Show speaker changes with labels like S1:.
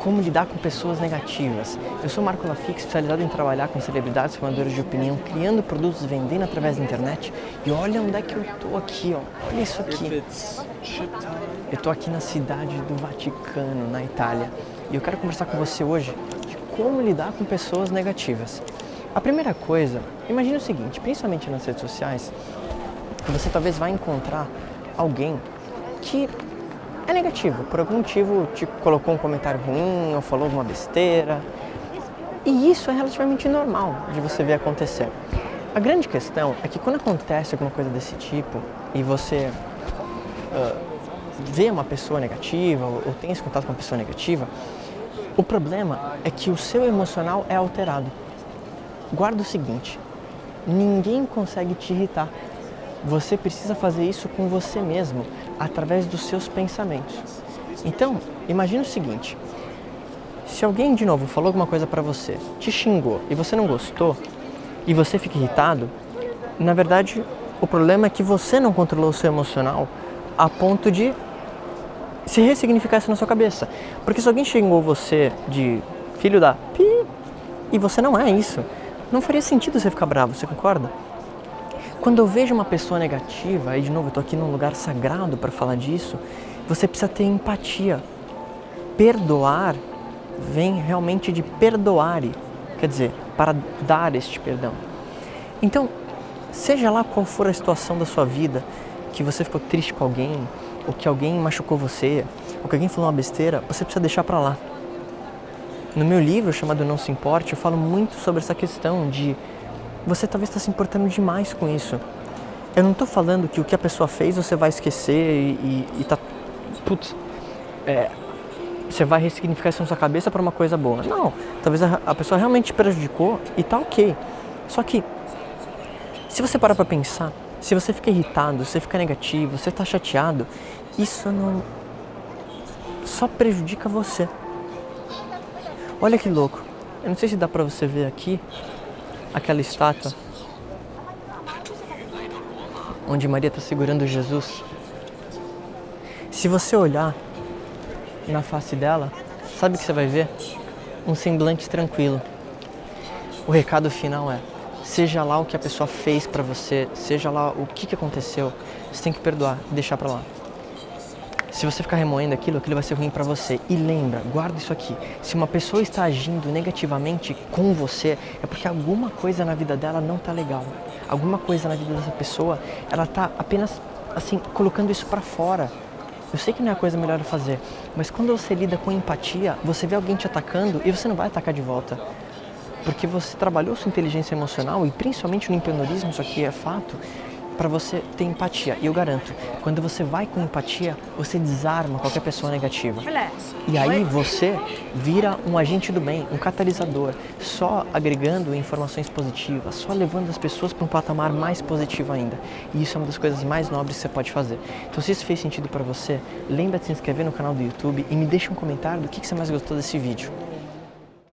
S1: como lidar com pessoas negativas. Eu sou Marco Lafique, especializado em trabalhar com celebridades, formadores de opinião, criando produtos, vendendo através da internet. E olha onde é que eu tô aqui, ó. Olha isso aqui. Eu tô aqui na cidade do Vaticano, na Itália. E eu quero conversar com você hoje de como lidar com pessoas negativas. A primeira coisa, imagine o seguinte, principalmente nas redes sociais, você talvez vai encontrar alguém que é negativo. Por algum motivo te colocou um comentário ruim ou falou alguma besteira. E isso é relativamente normal de você ver acontecer. A grande questão é que quando acontece alguma coisa desse tipo e você uh, vê uma pessoa negativa ou, ou tem esse contato com uma pessoa negativa, o problema é que o seu emocional é alterado. Guarda o seguinte: ninguém consegue te irritar. Você precisa fazer isso com você mesmo, através dos seus pensamentos. Então, imagine o seguinte: se alguém de novo falou alguma coisa para você, te xingou e você não gostou, e você fica irritado, na verdade, o problema é que você não controlou o seu emocional a ponto de se ressignificar isso na sua cabeça. Porque se alguém xingou você de filho da pi, e você não é isso, não faria sentido você ficar bravo, você concorda? Quando eu vejo uma pessoa negativa, e de novo eu estou aqui num lugar sagrado para falar disso, você precisa ter empatia. Perdoar vem realmente de perdoare, quer dizer, para dar este perdão. Então, seja lá qual for a situação da sua vida, que você ficou triste com alguém, ou que alguém machucou você, ou que alguém falou uma besteira, você precisa deixar para lá. No meu livro chamado Não Se Importe, eu falo muito sobre essa questão de você talvez está se importando demais com isso. Eu não estou falando que o que a pessoa fez você vai esquecer e, e, e tá. Putz, é, você vai ressignificar isso na sua cabeça para uma coisa boa. Não, talvez a, a, pessoa realmente te prejudicou e tá ok. Só que, se você parar para pensar, se você fica irritado, se você fica negativo, você está chateado, isso não. só prejudica você. Olha que louco. Eu não sei se dá para você ver aqui, aquela estátua onde Maria está segurando Jesus. Se você olhar na face dela, sabe o que você vai ver? Um semblante tranquilo. O recado final é: seja lá o que a pessoa fez para você, seja lá o que, que aconteceu, você tem que perdoar e deixar para lá. Se você ficar remoendo aquilo, aquilo vai ser ruim para você. E lembra, guarda isso aqui. Se uma pessoa está agindo negativamente com você, é porque alguma coisa na vida dela não tá legal. Alguma coisa na vida dessa pessoa, ela tá apenas assim colocando isso para fora. Eu sei que não é a coisa melhor a fazer, mas quando você lida com empatia, você vê alguém te atacando e você não vai atacar de volta. Porque você trabalhou sua inteligência emocional e principalmente no empreendedorismo, isso aqui é fato, para você ter empatia. E eu garanto, quando você vai com empatia, você desarma qualquer pessoa negativa. E aí você vira um agente do bem, um catalisador, só agregando informações positivas, só levando as pessoas para um patamar mais positivo ainda. E isso é uma das coisas mais nobres que você pode fazer. Então, se isso fez sentido para você, lembra de se inscrever no canal do YouTube e me deixa um comentário do que você mais gostou desse vídeo.